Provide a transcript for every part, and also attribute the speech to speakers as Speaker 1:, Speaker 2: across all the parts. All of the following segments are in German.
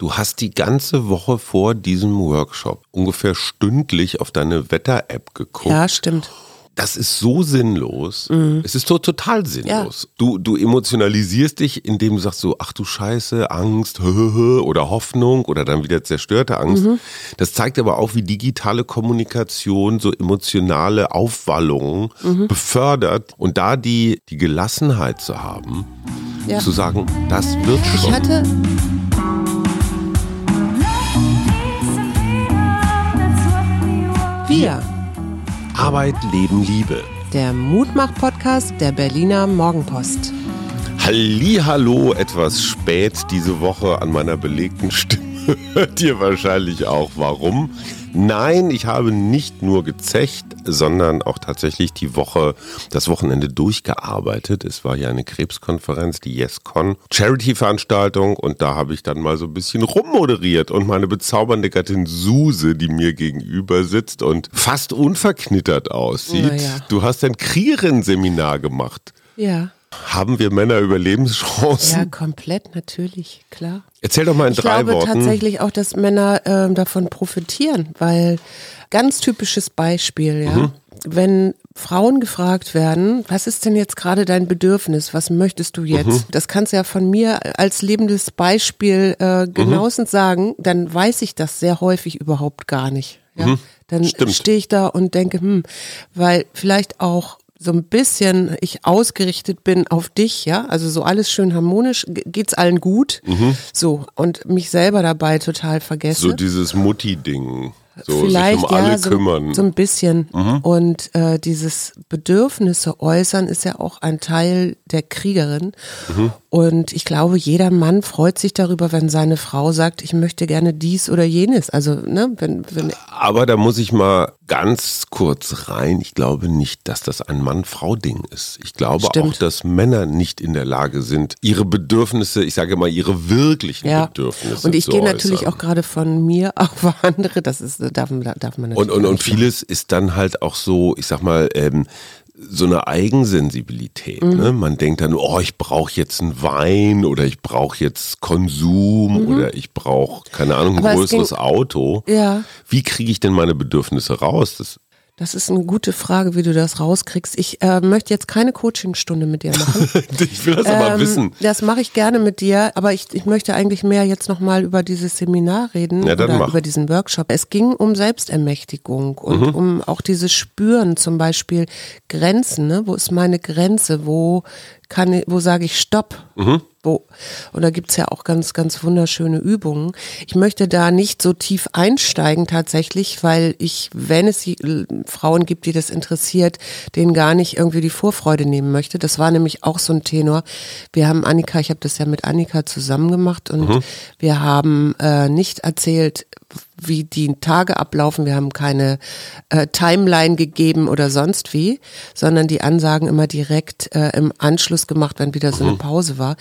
Speaker 1: Du hast die ganze Woche vor diesem Workshop ungefähr stündlich auf deine Wetter-App geguckt.
Speaker 2: Ja, stimmt.
Speaker 1: Das ist so sinnlos. Mhm. Es ist so total sinnlos. Ja. Du, du emotionalisierst dich, indem du sagst so, ach du Scheiße, Angst oder Hoffnung oder dann wieder zerstörte Angst. Mhm. Das zeigt aber auch, wie digitale Kommunikation so emotionale Aufwallungen mhm. befördert und da die, die Gelassenheit zu haben, ja. zu sagen, das wird schon.
Speaker 2: Ich hatte Wir
Speaker 1: Arbeit, Leben, Liebe.
Speaker 2: Der Mutmach-Podcast der Berliner Morgenpost.
Speaker 1: Hallo, etwas spät diese Woche an meiner belegten Stimme. Hört ihr wahrscheinlich auch warum. Nein, ich habe nicht nur gezecht, sondern auch tatsächlich die Woche, das Wochenende durchgearbeitet. Es war ja eine Krebskonferenz, die YesCon, Charity-Veranstaltung und da habe ich dann mal so ein bisschen rummoderiert und meine bezaubernde Gattin Suse, die mir gegenüber sitzt und fast unverknittert aussieht. Ja. Du hast ein Kriegerenseminar gemacht.
Speaker 2: Ja.
Speaker 1: Haben wir Männer Überlebenschancen?
Speaker 2: Ja, komplett, natürlich, klar.
Speaker 1: Erzähl doch mal in
Speaker 2: ich
Speaker 1: drei
Speaker 2: glaube
Speaker 1: Worten.
Speaker 2: tatsächlich auch, dass Männer äh, davon profitieren, weil ganz typisches Beispiel, ja. Mhm. Wenn Frauen gefragt werden, was ist denn jetzt gerade dein Bedürfnis? Was möchtest du jetzt? Mhm. Das kannst du ja von mir als lebendes Beispiel äh, genauestens mhm. sagen, dann weiß ich das sehr häufig überhaupt gar nicht. Ja? Mhm. Dann stehe ich da und denke, hm, weil vielleicht auch so ein bisschen ich ausgerichtet bin auf dich, ja, also so alles schön harmonisch, geht's allen gut, mhm. so und mich selber dabei total vergesse.
Speaker 1: So dieses Mutti-Ding. So Vielleicht, sich um alle
Speaker 2: so,
Speaker 1: kümmern.
Speaker 2: So ein bisschen. Mhm. Und äh, dieses Bedürfnisse äußern ist ja auch ein Teil der Kriegerin. Mhm. Und ich glaube, jeder Mann freut sich darüber, wenn seine Frau sagt, ich möchte gerne dies oder jenes. Also, ne, wenn, wenn
Speaker 1: Aber da muss ich mal ganz kurz rein. Ich glaube nicht, dass das ein Mann-Frau-Ding ist. Ich glaube Stimmt. auch, dass Männer nicht in der Lage sind, ihre Bedürfnisse, ich sage mal, ihre wirklichen ja. Bedürfnisse.
Speaker 2: Und ich gehe natürlich auch gerade von mir auf andere. Das ist darf, darf man
Speaker 1: natürlich. Und, und, und vieles ist dann halt auch so, ich sag mal, ähm, so eine Eigensensibilität. Mhm. Ne? Man denkt dann, oh, ich brauche jetzt einen Wein oder ich brauche jetzt Konsum mhm. oder ich brauche, keine Ahnung, ein Aber größeres ging, Auto.
Speaker 2: Ja.
Speaker 1: Wie kriege ich denn meine Bedürfnisse raus? Das
Speaker 2: das ist eine gute Frage, wie du das rauskriegst. Ich äh, möchte jetzt keine Coachingstunde mit dir machen.
Speaker 1: ich will das ähm, aber wissen.
Speaker 2: Das mache ich gerne mit dir, aber ich, ich möchte eigentlich mehr jetzt nochmal über dieses Seminar reden ja, oder mach. über diesen Workshop. Es ging um Selbstermächtigung und mhm. um auch dieses Spüren, zum Beispiel Grenzen. Ne? Wo ist meine Grenze? Wo kann, wo sage ich Stopp? Mhm. Wo, und da gibt's ja auch ganz, ganz wunderschöne Übungen. Ich möchte da nicht so tief einsteigen tatsächlich, weil ich, wenn es Frauen gibt, die das interessiert, denen gar nicht irgendwie die Vorfreude nehmen möchte. Das war nämlich auch so ein Tenor. Wir haben Annika, ich habe das ja mit Annika zusammen gemacht und mhm. wir haben äh, nicht erzählt, wie die Tage ablaufen. Wir haben keine äh, Timeline gegeben oder sonst wie, sondern die Ansagen immer direkt äh, im Anschluss gemacht, wenn wieder so eine mhm. Pause war.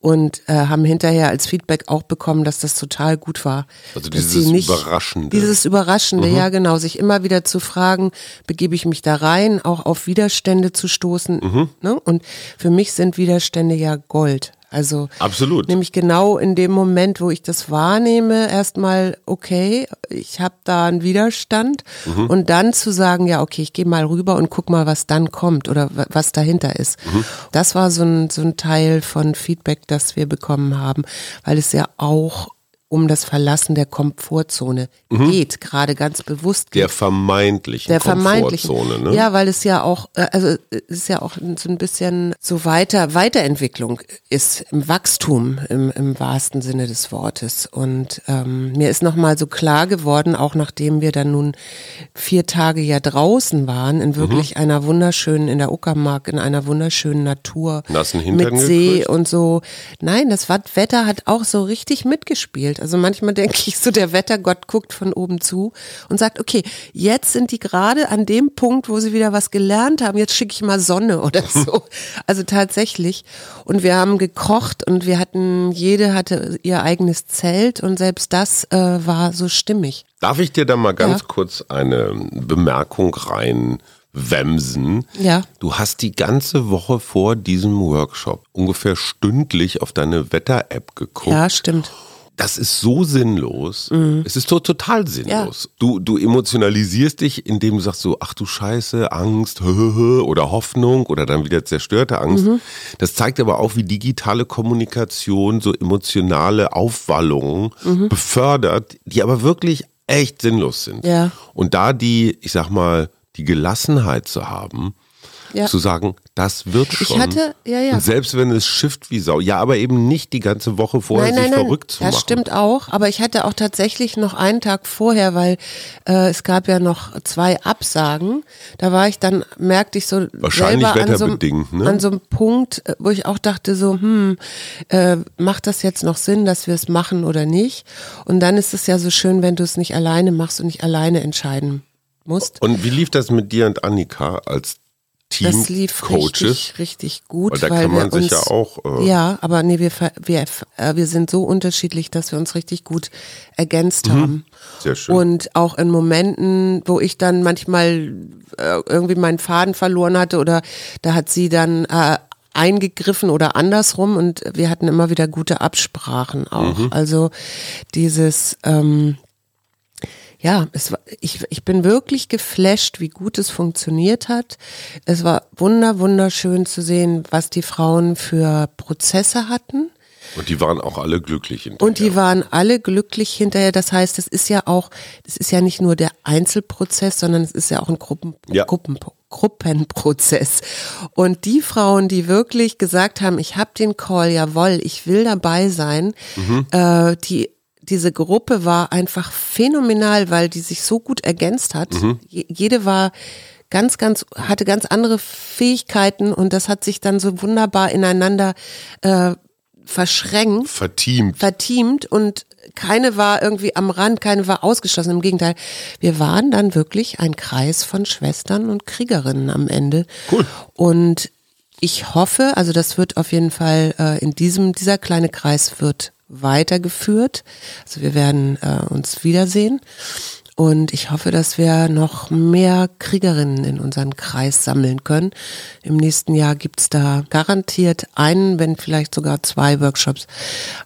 Speaker 2: Und äh, haben hinterher als Feedback auch bekommen, dass das total gut war.
Speaker 1: Also dieses nicht, Überraschende.
Speaker 2: Dieses Überraschende, mhm. ja genau. Sich immer wieder zu fragen, begebe ich mich da rein, auch auf Widerstände zu stoßen. Mhm. Ne? Und für mich sind Widerstände ja Gold. Also
Speaker 1: absolut.
Speaker 2: Nämlich genau in dem Moment, wo ich das wahrnehme, erstmal okay, ich habe da einen Widerstand mhm. und dann zu sagen, ja okay, ich gehe mal rüber und guck mal, was dann kommt oder was dahinter ist. Mhm. Das war so ein so ein Teil von Feedback, das wir bekommen haben, weil es ja auch um das Verlassen der Komfortzone mhm. geht, gerade ganz bewusst
Speaker 1: geht. Der vermeintlichen der Komfortzone, ne?
Speaker 2: Ja, weil es ja auch, äh, also es ist ja auch so ein bisschen so weiter, Weiterentwicklung ist im Wachstum im, im wahrsten Sinne des Wortes. Und ähm, mir ist nochmal so klar geworden, auch nachdem wir dann nun vier Tage ja draußen waren, in wirklich mhm. einer wunderschönen, in der Uckermark, in einer wunderschönen Natur.
Speaker 1: Nassen
Speaker 2: mit See gekriegt? und so. Nein, das Wetter hat auch so richtig mitgespielt. Also manchmal denke ich so, der Wettergott guckt von oben zu und sagt, okay, jetzt sind die gerade an dem Punkt, wo sie wieder was gelernt haben, jetzt schicke ich mal Sonne oder so. Also tatsächlich. Und wir haben gekocht und wir hatten, jede hatte ihr eigenes Zelt und selbst das äh, war so stimmig.
Speaker 1: Darf ich dir da mal ganz ja. kurz eine Bemerkung rein Wemsen.
Speaker 2: Ja.
Speaker 1: Du hast die ganze Woche vor diesem Workshop ungefähr stündlich auf deine Wetter-App geguckt.
Speaker 2: Ja, stimmt
Speaker 1: das ist so sinnlos. Mhm. Es ist so total sinnlos. Ja. Du, du emotionalisierst dich, indem du sagst so, ach du Scheiße, Angst, oder Hoffnung oder dann wieder zerstörte Angst. Mhm. Das zeigt aber auch, wie digitale Kommunikation so emotionale Aufwallungen mhm. befördert, die aber wirklich echt sinnlos sind. Ja. Und da die, ich sag mal, die Gelassenheit zu haben, ja. zu sagen, das wird schon.
Speaker 2: Ich hatte, ja, ja.
Speaker 1: Und selbst wenn es schifft wie Sau, ja, aber eben nicht die ganze Woche vorher nein, sich nein, verrückt nein. zu
Speaker 2: machen. Das stimmt auch, aber ich hatte auch tatsächlich noch einen Tag vorher, weil äh, es gab ja noch zwei Absagen. Da war ich dann, merkte ich so
Speaker 1: Wahrscheinlich selber an so, ne?
Speaker 2: an so einem Punkt, äh, wo ich auch dachte so, hm, äh, macht das jetzt noch Sinn, dass wir es machen oder nicht? Und dann ist es ja so schön, wenn du es nicht alleine machst und nicht alleine entscheiden musst.
Speaker 1: Und wie lief das mit dir und Annika als Team
Speaker 2: das lief
Speaker 1: Coaches.
Speaker 2: Richtig, richtig gut.
Speaker 1: Und da kann man sich uns, ja auch.
Speaker 2: Äh ja, aber nee, wir, wir, äh, wir sind so unterschiedlich, dass wir uns richtig gut ergänzt mhm. haben.
Speaker 1: Sehr schön.
Speaker 2: Und auch in Momenten, wo ich dann manchmal äh, irgendwie meinen Faden verloren hatte oder da hat sie dann äh, eingegriffen oder andersrum und wir hatten immer wieder gute Absprachen auch. Mhm. Also dieses ähm, ja, es war, ich, ich bin wirklich geflasht, wie gut es funktioniert hat. Es war wunder, wunderschön zu sehen, was die Frauen für Prozesse hatten.
Speaker 1: Und die waren auch alle glücklich
Speaker 2: hinterher. Und die waren alle glücklich hinterher. Das heißt, es ist ja auch, es ist ja nicht nur der Einzelprozess, sondern es ist ja auch ein Gruppen, ja. Gruppen, Gruppenprozess. Und die Frauen, die wirklich gesagt haben, ich habe den Call, jawohl, ich will dabei sein, mhm. äh, die diese Gruppe war einfach phänomenal, weil die sich so gut ergänzt hat. Mhm. Jede war ganz, ganz, hatte ganz andere Fähigkeiten und das hat sich dann so wunderbar ineinander äh, verschränkt.
Speaker 1: Verteamt.
Speaker 2: Verteamt und keine war irgendwie am Rand, keine war ausgeschlossen. Im Gegenteil, wir waren dann wirklich ein Kreis von Schwestern und Kriegerinnen am Ende.
Speaker 1: Cool.
Speaker 2: Und ich hoffe, also das wird auf jeden Fall äh, in diesem, dieser kleine Kreis wird weitergeführt. Also wir werden äh, uns wiedersehen. Und ich hoffe, dass wir noch mehr Kriegerinnen in unseren Kreis sammeln können. Im nächsten Jahr gibt's da garantiert einen, wenn vielleicht sogar zwei Workshops.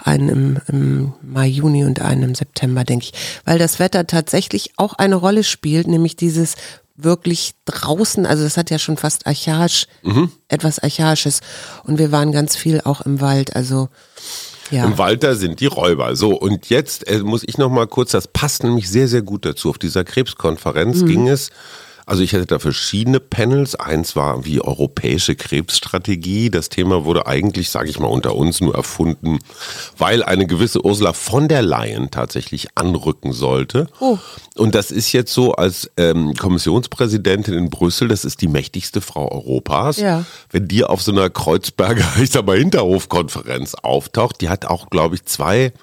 Speaker 2: Einen im, im Mai, Juni und einen im September, denke ich. Weil das Wetter tatsächlich auch eine Rolle spielt, nämlich dieses wirklich draußen, also das hat ja schon fast archaisch, mhm. etwas Archaisches. Und wir waren ganz viel auch im Wald. Also ja.
Speaker 1: Im Walter sind die Räuber. So, und jetzt äh, muss ich noch mal kurz, das passt nämlich sehr, sehr gut dazu. Auf dieser Krebskonferenz mhm. ging es also ich hatte da verschiedene Panels. Eins war wie europäische Krebsstrategie. Das Thema wurde eigentlich, sage ich mal, unter uns nur erfunden, weil eine gewisse Ursula von der Leyen tatsächlich anrücken sollte. Oh. Und das ist jetzt so als ähm, Kommissionspräsidentin in Brüssel, das ist die mächtigste Frau Europas. Ja. Wenn die auf so einer Kreuzberger, ich sag mal, Hinterhofkonferenz auftaucht, die hat auch, glaube ich, zwei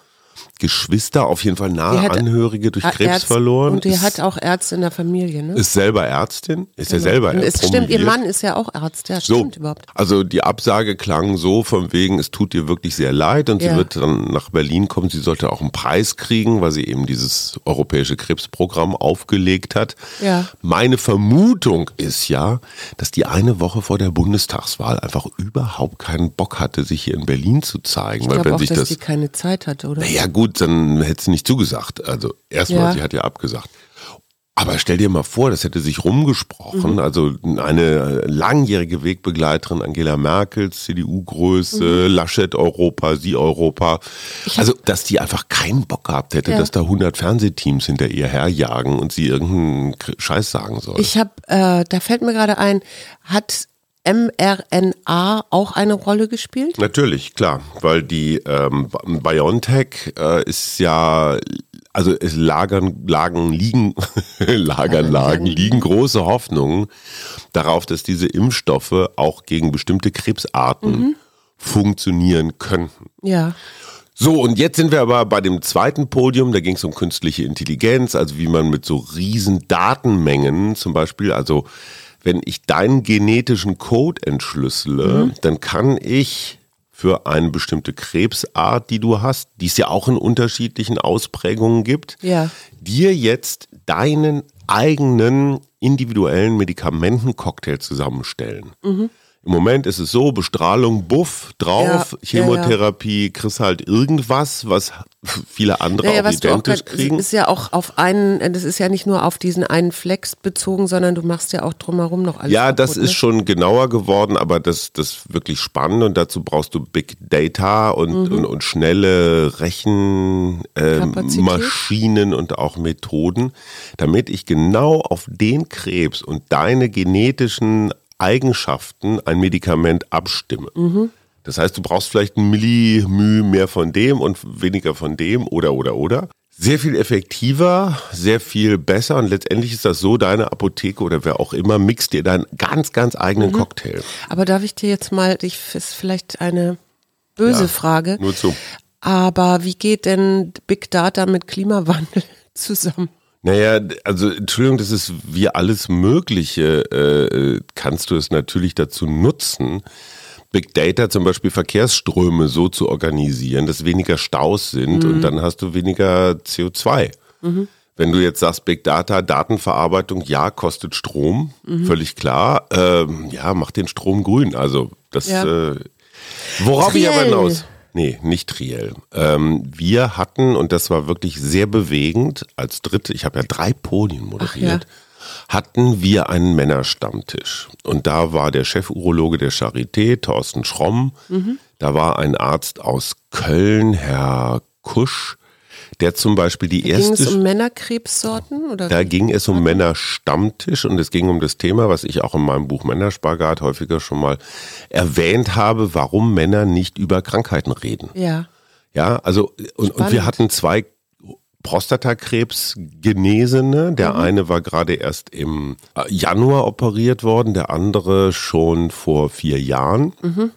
Speaker 1: Geschwister, auf jeden Fall nahe hat, Angehörige durch Krebs Ärzt, verloren.
Speaker 2: Und die ist, hat auch Ärzte in der Familie, ne?
Speaker 1: Ist selber Ärztin, ist genau. ja selber
Speaker 2: und es Stimmt, ihr Mann ist ja auch Arzt, ja, so, stimmt überhaupt.
Speaker 1: Also die Absage klang so von wegen, es tut ihr wirklich sehr leid und ja. sie wird dann nach Berlin kommen, sie sollte auch einen Preis kriegen, weil sie eben dieses europäische Krebsprogramm aufgelegt hat. Ja. Meine Vermutung ist ja, dass die eine Woche vor der Bundestagswahl einfach überhaupt keinen Bock hatte, sich hier in Berlin zu zeigen.
Speaker 2: Ich
Speaker 1: weil wenn
Speaker 2: auch,
Speaker 1: sich
Speaker 2: dass
Speaker 1: das,
Speaker 2: die keine Zeit hatte, oder?
Speaker 1: Ja gut, dann hätte sie nicht zugesagt. Also erstmal, ja. sie hat ja abgesagt. Aber stell dir mal vor, das hätte sich rumgesprochen. Mhm. Also eine langjährige Wegbegleiterin Angela Merkel, CDU-Größe, mhm. Laschet Europa, sie Europa. Also, dass die einfach keinen Bock gehabt hätte, ja. dass da 100 Fernsehteams hinter ihr herjagen und sie irgendeinen Scheiß sagen soll.
Speaker 2: Ich habe, äh, da fällt mir gerade ein, hat mRNA auch eine Rolle gespielt?
Speaker 1: Natürlich, klar, weil die ähm, BioNTech äh, ist ja, also es lagern, lagen, liegen, lagern, lagen, liegen große Hoffnungen darauf, dass diese Impfstoffe auch gegen bestimmte Krebsarten mhm. funktionieren könnten.
Speaker 2: Ja.
Speaker 1: So, und jetzt sind wir aber bei dem zweiten Podium, da ging es um künstliche Intelligenz, also wie man mit so riesen Datenmengen zum Beispiel, also wenn ich deinen genetischen Code entschlüssele, mhm. dann kann ich für eine bestimmte Krebsart, die du hast, die es ja auch in unterschiedlichen Ausprägungen gibt, ja. dir jetzt deinen eigenen individuellen Medikamentencocktail zusammenstellen. Mhm. Im Moment ist es so, Bestrahlung, Buff, drauf, ja, Chemotherapie, ja, ja. kriegst halt irgendwas, was viele andere
Speaker 2: naja,
Speaker 1: auch identisch
Speaker 2: auch
Speaker 1: kriegen.
Speaker 2: Das ist ja auch auf einen, das ist ja nicht nur auf diesen einen Flex bezogen, sondern du machst ja auch drumherum noch alles.
Speaker 1: Ja,
Speaker 2: kaputt,
Speaker 1: das
Speaker 2: ne?
Speaker 1: ist schon genauer geworden, aber das, das ist wirklich spannend und dazu brauchst du Big Data und, mhm. und, und, schnelle Rechenmaschinen äh, und auch Methoden, damit ich genau auf den Krebs und deine genetischen Eigenschaften ein Medikament abstimme. Mhm. Das heißt, du brauchst vielleicht ein Millimü mehr von dem und weniger von dem oder oder oder. Sehr viel effektiver, sehr viel besser und letztendlich ist das so, deine Apotheke oder wer auch immer mixt dir deinen ganz, ganz eigenen mhm. Cocktail.
Speaker 2: Aber darf ich dir jetzt mal, ich ist vielleicht eine böse ja, Frage.
Speaker 1: Nur zu.
Speaker 2: Aber wie geht denn Big Data mit Klimawandel zusammen?
Speaker 1: Naja, also Entschuldigung, das ist wie alles Mögliche, äh, kannst du es natürlich dazu nutzen, Big Data zum Beispiel Verkehrsströme so zu organisieren, dass weniger Staus sind mhm. und dann hast du weniger CO2. Mhm. Wenn du jetzt sagst, Big Data, Datenverarbeitung, ja, kostet Strom, mhm. völlig klar. Ähm, ja, mach den Strom grün. Also das, ja. äh, worauf Triell. ich aber hinaus. Nee, nicht Triell. Ähm, wir hatten, und das war wirklich sehr bewegend, als dritte, ich habe ja drei Podien moderiert, ja. hatten wir einen Männerstammtisch. Und da war der Chefurologe der Charité, Thorsten Schromm. Mhm. Da war ein Arzt aus Köln, Herr Kusch der zum Beispiel die
Speaker 2: da
Speaker 1: erste.
Speaker 2: Ging es um Männerkrebssorten? Oder?
Speaker 1: Da ging es um Männerstammtisch und es ging um das Thema, was ich auch in meinem Buch Männerspagat häufiger schon mal erwähnt habe, warum Männer nicht über Krankheiten reden.
Speaker 2: Ja.
Speaker 1: Ja, also, und, und wir hatten zwei Prostatakrebs Genesene. Der mhm. eine war gerade erst im Januar operiert worden, der andere schon vor vier Jahren. Mhm.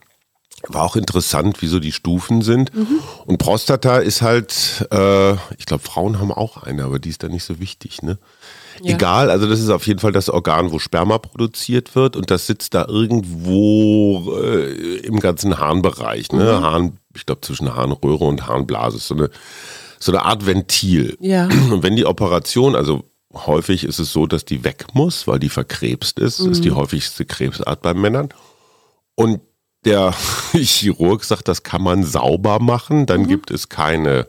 Speaker 1: War auch interessant, wie so die Stufen sind. Mhm. Und Prostata ist halt, äh, ich glaube, Frauen haben auch eine, aber die ist dann nicht so wichtig, ne? Ja. Egal, also das ist auf jeden Fall das Organ, wo Sperma produziert wird und das sitzt da irgendwo äh, im ganzen Harnbereich, ne? Mhm. Harn, ich glaube zwischen Harnröhre und Harnblase, so eine, so eine Art Ventil.
Speaker 2: Ja.
Speaker 1: Und wenn die Operation, also häufig ist es so, dass die weg muss, weil die verkrebst ist, mhm. ist die häufigste Krebsart bei Männern. Und der Chirurg sagt, das kann man sauber machen, dann mhm. gibt es keine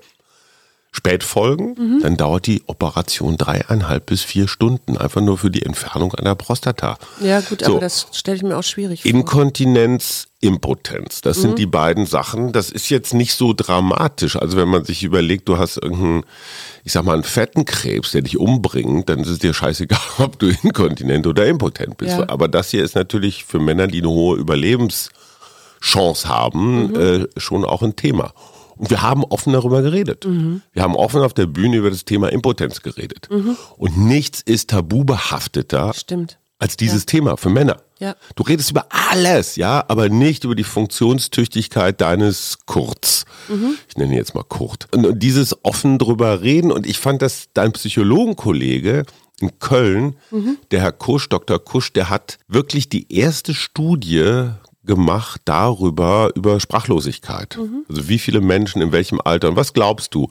Speaker 1: Spätfolgen, mhm. dann dauert die Operation dreieinhalb bis vier Stunden, einfach nur für die Entfernung einer Prostata.
Speaker 2: Ja gut, so. aber das stelle ich mir auch schwierig vor.
Speaker 1: Inkontinenz, Impotenz, das mhm. sind die beiden Sachen. Das ist jetzt nicht so dramatisch. Also wenn man sich überlegt, du hast irgendeinen, ich sag mal, einen fetten Krebs, der dich umbringt, dann ist es dir scheißegal, ob du inkontinent oder impotent bist. Ja. Aber das hier ist natürlich für Männer, die eine hohe Überlebens Chance haben, mhm. äh, schon auch ein Thema. Und wir haben offen darüber geredet. Mhm. Wir haben offen auf der Bühne über das Thema Impotenz geredet. Mhm. Und nichts ist tabubehafteter
Speaker 2: Stimmt.
Speaker 1: als dieses ja. Thema für Männer.
Speaker 2: Ja.
Speaker 1: Du redest über alles, ja, aber nicht über die Funktionstüchtigkeit deines Kurz. Mhm. Ich nenne ihn jetzt mal Kurt. Und dieses offen drüber reden und ich fand, dass dein Psychologenkollege in Köln, mhm. der Herr Kusch, Dr. Kusch, der hat wirklich die erste Studie gemacht darüber, über Sprachlosigkeit. Mhm. Also wie viele Menschen in welchem Alter und was glaubst du?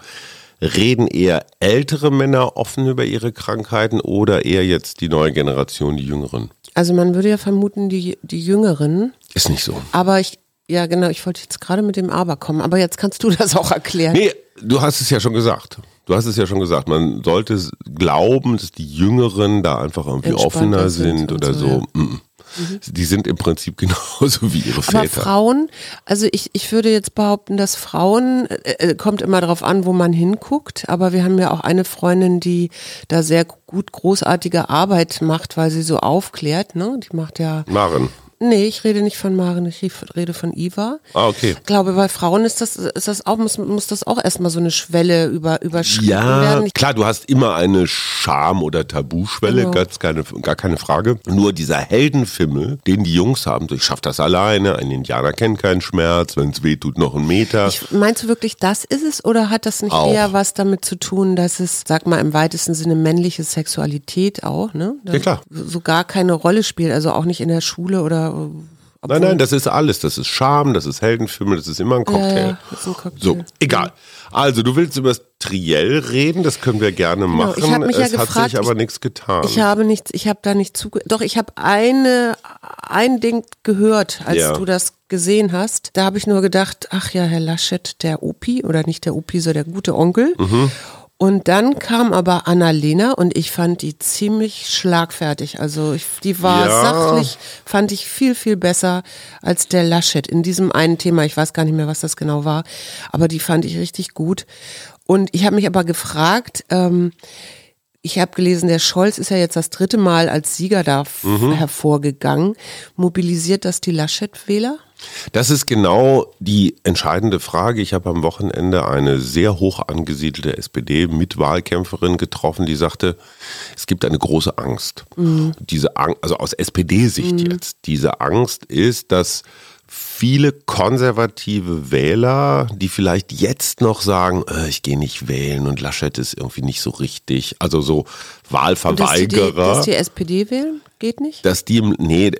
Speaker 1: Reden eher ältere Männer offen über ihre Krankheiten oder eher jetzt die neue Generation, die Jüngeren?
Speaker 2: Also man würde ja vermuten, die, die Jüngeren.
Speaker 1: Ist nicht so.
Speaker 2: Aber ich, ja genau, ich wollte jetzt gerade mit dem Aber kommen, aber jetzt kannst du das auch erklären.
Speaker 1: Nee, du hast es ja schon gesagt. Du hast es ja schon gesagt, man sollte glauben, dass die Jüngeren da einfach irgendwie offener sind, sind oder so. so. Ja. Mhm. Die sind im Prinzip genauso wie ihre Väter.
Speaker 2: Aber Frauen, also ich, ich würde jetzt behaupten, dass Frauen, äh, äh, kommt immer darauf an, wo man hinguckt, aber wir haben ja auch eine Freundin, die da sehr gut großartige Arbeit macht, weil sie so aufklärt, ne? Die macht ja.
Speaker 1: Maren.
Speaker 2: Nee, ich rede nicht von Maren, ich rede von Iva.
Speaker 1: Ah, okay.
Speaker 2: Ich glaube, bei Frauen ist das, ist das auch, muss, muss das auch erstmal so eine Schwelle über, überschritten
Speaker 1: ja,
Speaker 2: werden.
Speaker 1: Ja, klar, du hast immer eine Scham- oder Tabuschwelle, genau. ganz keine, gar keine Frage. Nur dieser Heldenfimmel, den die Jungs haben, so ich schaff das alleine, ein Indianer kennt keinen Schmerz, wenn es weh tut, noch einen Meter. Ich,
Speaker 2: meinst du wirklich, das ist es oder hat das nicht auch. eher was damit zu tun, dass es, sag mal, im weitesten Sinne männliche Sexualität auch, ne?
Speaker 1: Ja, klar.
Speaker 2: So gar keine Rolle spielt, also auch nicht in der Schule oder
Speaker 1: Nein, nein, das ist alles. Das ist Charme, das ist Heldenfilme, das ist immer ein Cocktail. Ja, ist ein Cocktail. So, egal. Also, du willst über das Triell reden, das können wir gerne genau, machen. Ich mich es ja hat gefragt, sich aber ich, nichts getan.
Speaker 2: Ich habe nichts, ich habe da nicht zuge... Doch, ich habe eine, ein Ding gehört, als ja. du das gesehen hast. Da habe ich nur gedacht, ach ja, Herr Laschet, der Opi, oder nicht der Opi, so der gute Onkel. Mhm. Und dann kam aber Annalena und ich fand die ziemlich schlagfertig. Also ich, die war ja. sachlich, fand ich viel, viel besser als der Laschet in diesem einen Thema. Ich weiß gar nicht mehr, was das genau war, aber die fand ich richtig gut. Und ich habe mich aber gefragt, ähm, ich habe gelesen, der Scholz ist ja jetzt das dritte Mal als Sieger da mhm. hervorgegangen. Mobilisiert das die Laschet-Wähler?
Speaker 1: Das ist genau die entscheidende Frage. Ich habe am Wochenende eine sehr hoch angesiedelte SPD-Mitwahlkämpferin getroffen, die sagte, es gibt eine große Angst. Mhm. Diese Angst, also aus SPD-Sicht mhm. jetzt, diese Angst ist, dass viele konservative Wähler, die vielleicht jetzt noch sagen, äh, ich gehe nicht wählen und Laschet ist irgendwie nicht so richtig, also so Wahlverweigerer. dass,
Speaker 2: die, dass die SPD wählen? Geht nicht?
Speaker 1: Dass die, nee,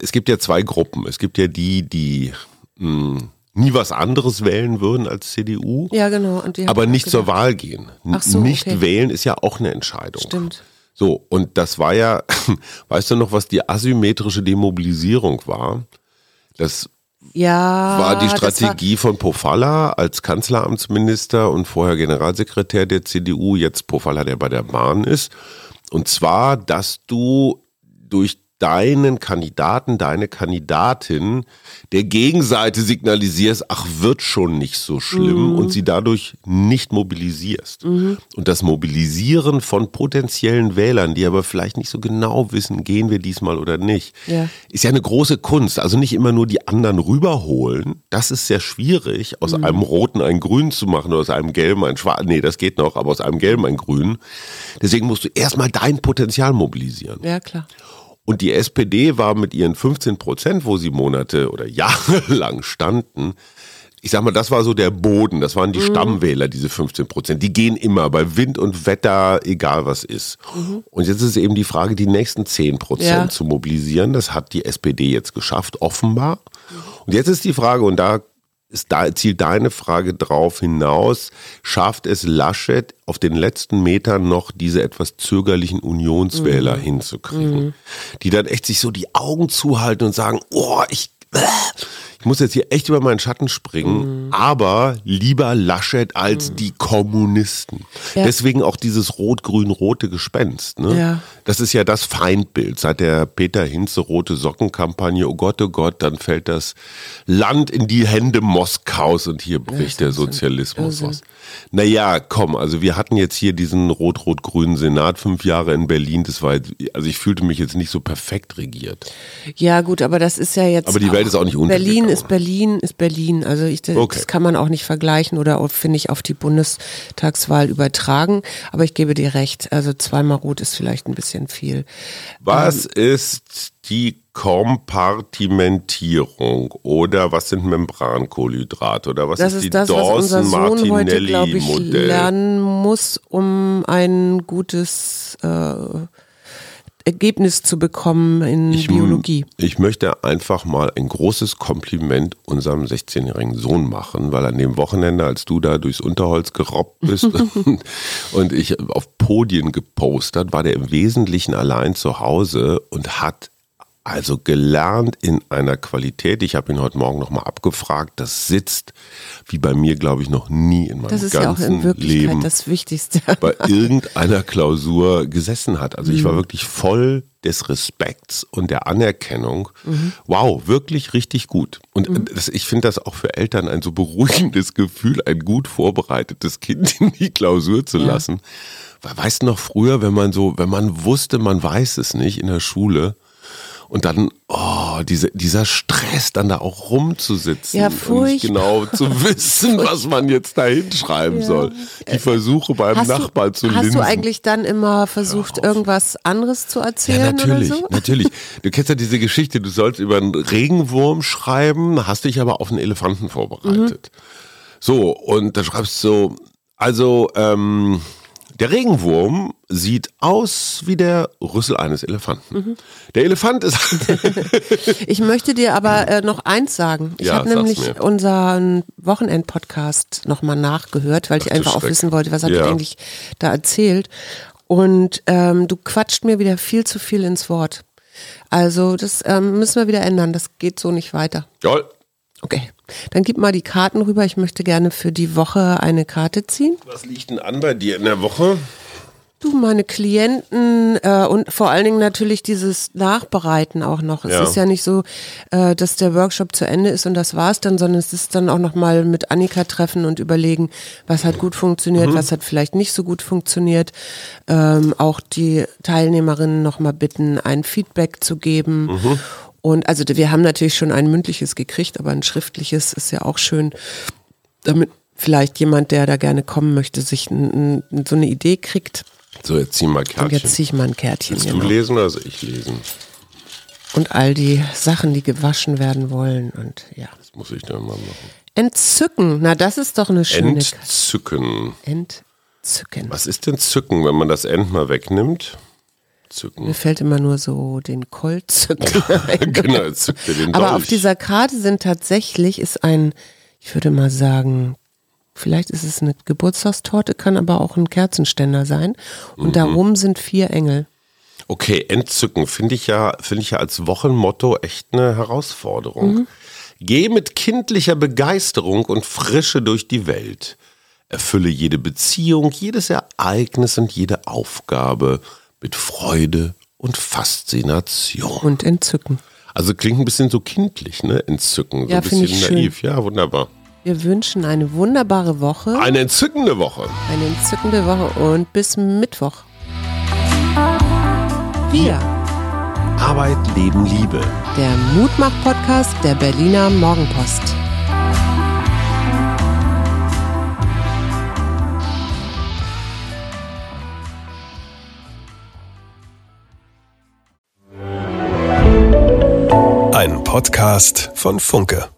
Speaker 1: es gibt ja zwei Gruppen. Es gibt ja die, die mh, hm, nie was anderes wählen würden als CDU.
Speaker 2: Ja, genau.
Speaker 1: aber nicht zur Wahl gehen. Ach so, nicht okay. wählen ist ja auch eine Entscheidung.
Speaker 2: Stimmt.
Speaker 1: So, und das war ja, weißt du noch, was die asymmetrische Demobilisierung war? Das
Speaker 2: ja,
Speaker 1: war die Strategie war von Pofalla als Kanzleramtsminister und vorher Generalsekretär der CDU, jetzt Pofalla, der bei der Bahn ist. Und zwar, dass du durch deinen Kandidaten, deine Kandidatin der Gegenseite signalisierst, ach, wird schon nicht so schlimm mhm. und sie dadurch nicht mobilisierst. Mhm. Und das Mobilisieren von potenziellen Wählern, die aber vielleicht nicht so genau wissen, gehen wir diesmal oder nicht, ja. ist ja eine große Kunst. Also nicht immer nur die anderen rüberholen. Das ist sehr schwierig, aus mhm. einem Roten ein Grün zu machen oder aus einem Gelben ein Schwarz. Nee, das geht noch, aber aus einem Gelben ein Grün. Deswegen musst du erstmal dein Potenzial mobilisieren.
Speaker 2: Ja, klar.
Speaker 1: Und die SPD war mit ihren 15 Prozent, wo sie Monate oder Jahre lang standen, ich sag mal, das war so der Boden, das waren die mhm. Stammwähler, diese 15 Prozent. Die gehen immer bei Wind und Wetter, egal was ist. Mhm. Und jetzt ist eben die Frage, die nächsten 10 Prozent ja. zu mobilisieren. Das hat die SPD jetzt geschafft, offenbar. Mhm. Und jetzt ist die Frage, und da ist da, zielt deine Frage drauf hinaus, schafft es Laschet auf den letzten Metern noch diese etwas zögerlichen Unionswähler mhm. hinzukriegen, mhm. die dann echt sich so die Augen zuhalten und sagen, oh, ich, äh, ich muss jetzt hier echt über meinen Schatten springen, mhm. aber lieber Laschet als mhm. die Kommunisten. Ja. Deswegen auch dieses rot-grün-rote Gespenst. Ne? Ja. Das ist ja das Feindbild. Seit der Peter Hinze rote Sockenkampagne, oh Gott, oh Gott, dann fällt das Land in die Hände Moskaus und hier bricht ja, der Sozialismus aus. Naja, komm, also wir hatten jetzt hier diesen rot-rot-grünen Senat fünf Jahre in Berlin. Das war, also ich fühlte mich jetzt nicht so perfekt regiert.
Speaker 2: Ja, gut, aber das ist ja jetzt.
Speaker 1: Aber die Welt ist auch nicht
Speaker 2: Berlin ist Berlin, ist Berlin. Also ich, das okay. kann man auch nicht vergleichen oder finde ich auf die Bundestagswahl übertragen. Aber ich gebe dir recht. Also zweimal rot ist vielleicht ein bisschen viel.
Speaker 1: Was ähm, ist die Kompartimentierung oder was sind Membrankohlenhydrate oder was
Speaker 2: das
Speaker 1: ist,
Speaker 2: die das, Dawson Martinelli Modell lernen muss, um ein gutes äh, Ergebnis zu bekommen in ich, Biologie.
Speaker 1: Ich möchte einfach mal ein großes Kompliment unserem 16-jährigen Sohn machen, weil an dem Wochenende, als du da durchs Unterholz gerobbt bist und ich auf Podien gepostet, war der im Wesentlichen allein zu Hause und hat also gelernt in einer Qualität, ich habe ihn heute Morgen nochmal abgefragt, das sitzt wie bei mir, glaube ich, noch nie in meinem ganzen Leben. Das ist ja auch in Wirklichkeit Leben
Speaker 2: das Wichtigste.
Speaker 1: Bei irgendeiner Klausur gesessen hat. Also mhm. ich war mhm. wirklich voll des Respekts und der Anerkennung. Mhm. Wow, wirklich richtig gut. Und mhm. das, ich finde das auch für Eltern ein so beruhigendes Gefühl, ein gut vorbereitetes Kind in die Klausur zu ja. lassen. Weil weißt du noch früher, wenn man so, wenn man wusste, man weiß es nicht in der Schule, und dann, oh, diese, dieser Stress, dann da auch rumzusitzen
Speaker 2: ja,
Speaker 1: und nicht genau zu wissen, was man jetzt da hinschreiben ja. soll. Die Versuche beim hast Nachbar du, zu linsen.
Speaker 2: Hast du eigentlich dann immer versucht, irgendwas anderes zu erzählen? Ja,
Speaker 1: natürlich,
Speaker 2: oder so?
Speaker 1: natürlich. Du kennst ja diese Geschichte, du sollst über einen Regenwurm schreiben, hast dich aber auf einen Elefanten vorbereitet. Mhm. So, und da schreibst du so, also, ähm, Der Regenwurm sieht aus wie der Rüssel eines Elefanten. Mhm. Der Elefant ist.
Speaker 2: ich möchte dir aber äh, noch eins sagen. Ich ja, habe nämlich mir. unseren Wochenend-Podcast nochmal nachgehört, weil Ach, ich einfach auch wissen wollte, was hat ja. eigentlich da erzählt. Und ähm, du quatscht mir wieder viel zu viel ins Wort. Also das ähm, müssen wir wieder ändern. Das geht so nicht weiter.
Speaker 1: Jawohl.
Speaker 2: Okay. Dann gib mal die Karten rüber. Ich möchte gerne für die Woche eine Karte ziehen.
Speaker 1: Was liegt denn an bei dir in der Woche?
Speaker 2: Du, meine Klienten äh, und vor allen Dingen natürlich dieses Nachbereiten auch noch. Ja. Es ist ja nicht so, äh, dass der Workshop zu Ende ist und das war's dann, sondern es ist dann auch noch mal mit Annika treffen und überlegen, was hat gut funktioniert, mhm. was hat vielleicht nicht so gut funktioniert. Ähm, auch die Teilnehmerinnen noch mal bitten, ein Feedback zu geben. Mhm. Und also wir haben natürlich schon ein mündliches gekriegt, aber ein schriftliches ist ja auch schön, damit vielleicht jemand, der da gerne kommen möchte, sich n, n, so eine Idee kriegt
Speaker 1: so, jetzt zieh mal Kärtchen. Und
Speaker 2: jetzt zieh ich mal ein Kärtchen.
Speaker 1: Willst genau. du lesen oder soll ich lesen?
Speaker 2: Und all die Sachen, die gewaschen werden wollen und ja.
Speaker 1: Das muss ich dann mal machen.
Speaker 2: Entzücken, na das ist doch eine schöne
Speaker 1: Entzücken.
Speaker 2: Entzücken.
Speaker 1: Was ist denn Zücken, wenn man das End mal wegnimmt?
Speaker 2: Zücken. Mir fällt immer nur so den Colt zücken.
Speaker 1: genau, zückt den
Speaker 2: Aber auf dieser Karte sind tatsächlich, ist ein, ich würde mal sagen, Vielleicht ist es eine Geburtstagstorte, kann aber auch ein Kerzenständer sein. Und mhm. darum sind vier Engel.
Speaker 1: Okay, entzücken finde ich ja, finde ich ja als Wochenmotto echt eine Herausforderung. Mhm. Geh mit kindlicher Begeisterung und Frische durch die Welt. Erfülle jede Beziehung, jedes Ereignis und jede Aufgabe mit Freude und Faszination.
Speaker 2: Und Entzücken.
Speaker 1: Also klingt ein bisschen so kindlich, ne? Entzücken. So ja, ein bisschen naiv. Schön. Ja, wunderbar.
Speaker 2: Wir wünschen eine wunderbare Woche.
Speaker 1: Eine entzückende Woche.
Speaker 2: Eine entzückende Woche und bis Mittwoch. Wir.
Speaker 1: Arbeit, Leben, Liebe.
Speaker 2: Der Mutmach-Podcast der Berliner Morgenpost.
Speaker 3: Podcast von Funke.